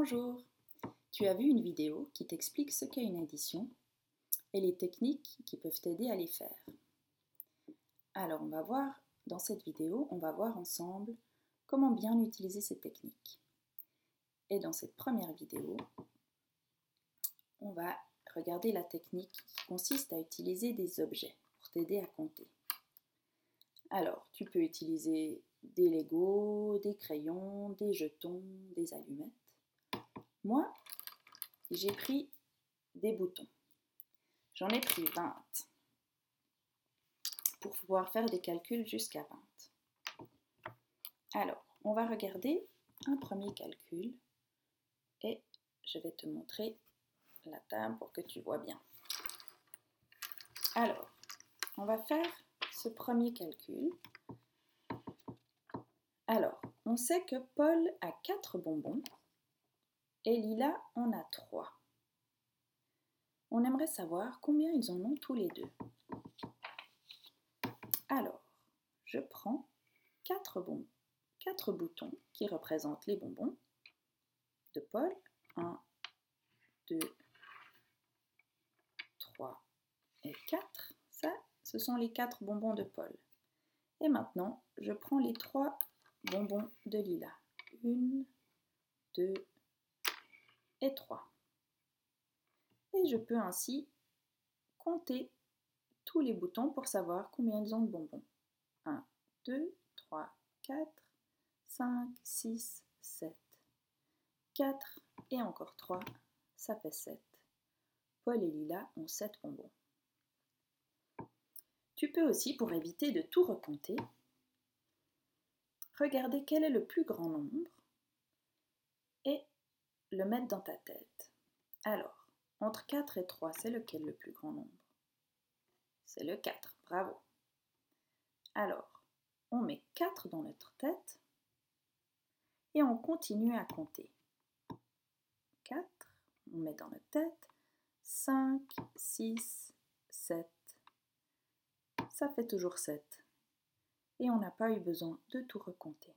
Bonjour, tu as vu une vidéo qui t'explique ce qu'est une addition et les techniques qui peuvent t'aider à les faire. Alors on va voir, dans cette vidéo, on va voir ensemble comment bien utiliser ces techniques. Et dans cette première vidéo, on va regarder la technique qui consiste à utiliser des objets pour t'aider à compter. Alors, tu peux utiliser des Legos, des crayons, des jetons, des allumettes. Moi, j'ai pris des boutons. J'en ai pris 20 pour pouvoir faire des calculs jusqu'à 20. Alors, on va regarder un premier calcul et je vais te montrer la table pour que tu vois bien. Alors, on va faire ce premier calcul. Alors, on sait que Paul a 4 bonbons et Lila en a 3. On aimerait savoir combien ils en ont tous les deux. Alors, je prends 4 bonbons, 4 boutons qui représentent les bonbons de Paul. 1, 2, 3 et 4. Ça, ce sont les 4 bonbons de Paul. Et maintenant, je prends les 3 bonbons de Lila. 1, 2 et 3. Et je peux ainsi compter tous les boutons pour savoir combien ils ont de bonbons. 1, 2, 3, 4, 5, 6, 7, 4 et encore 3, ça fait 7. Paul et Lila ont 7 bonbons. Tu peux aussi, pour éviter de tout recompter, regarder quel est le plus grand nombre et le mettre dans ta tête. Alors, entre 4 et 3, c'est lequel le plus grand nombre? C'est le 4, bravo. Alors, on met 4 dans notre tête et on continue à compter. 4, on met dans notre tête 5, 6, 7. Ça fait toujours 7. Et on n'a pas eu besoin de tout recompter.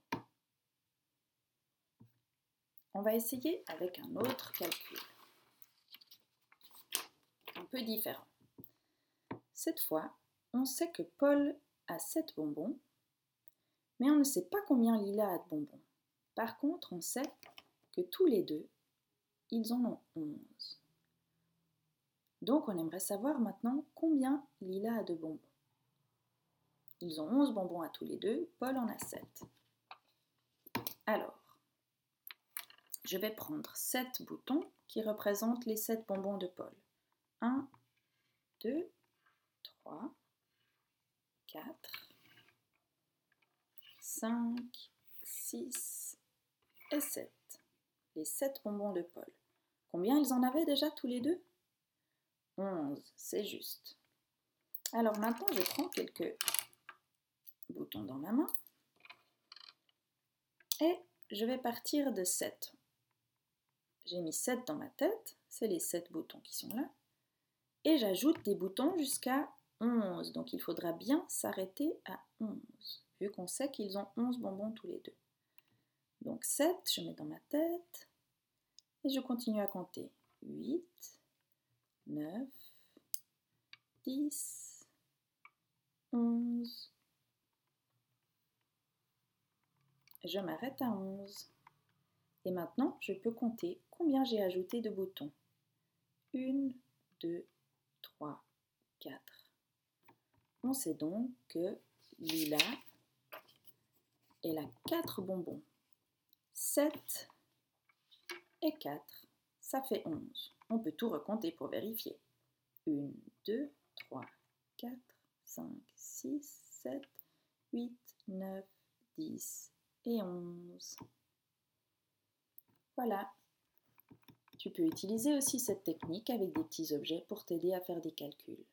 On va essayer avec un autre calcul. Un peu différent. Cette fois, on sait que Paul a 7 bonbons, mais on ne sait pas combien Lila a de bonbons. Par contre, on sait que tous les deux, ils en ont 11. Donc on aimerait savoir maintenant combien Lila a de bonbons. Ils ont 11 bonbons à tous les deux, Paul en a 7. Alors, je vais prendre 7 boutons qui représentent les 7 bonbons de Paul. 1, 2, 3, 4, 5, 6 et 7. Les 7 bonbons de Paul. Combien ils en avaient déjà tous les deux? 11, c'est juste. Alors maintenant, je prends quelques boutons dans ma main et je vais partir de 7. J'ai mis 7 dans ma tête, c'est les 7 boutons qui sont là. Et j'ajoute des boutons jusqu'à 11. Donc il faudra bien s'arrêter à 11, vu qu'on sait qu'ils ont 11 bonbons tous les deux. Donc 7, je mets dans ma tête. Et je continue à compter. 8, 9, 10, 11. Je m'arrête à 11. Et maintenant, je peux compter combien j'ai ajouté de boutons. 1, 2, 3, 4. On sait donc que Lila, elle a 4 bonbons. 7 et 4, ça fait 11. On peut tout recompter pour vérifier. 1, 2, 3, 4, 5, 6, 7, 8, 9, 10 et 11. Voilà. Tu peux utiliser aussi cette technique avec des petits objets pour t'aider à faire des calculs.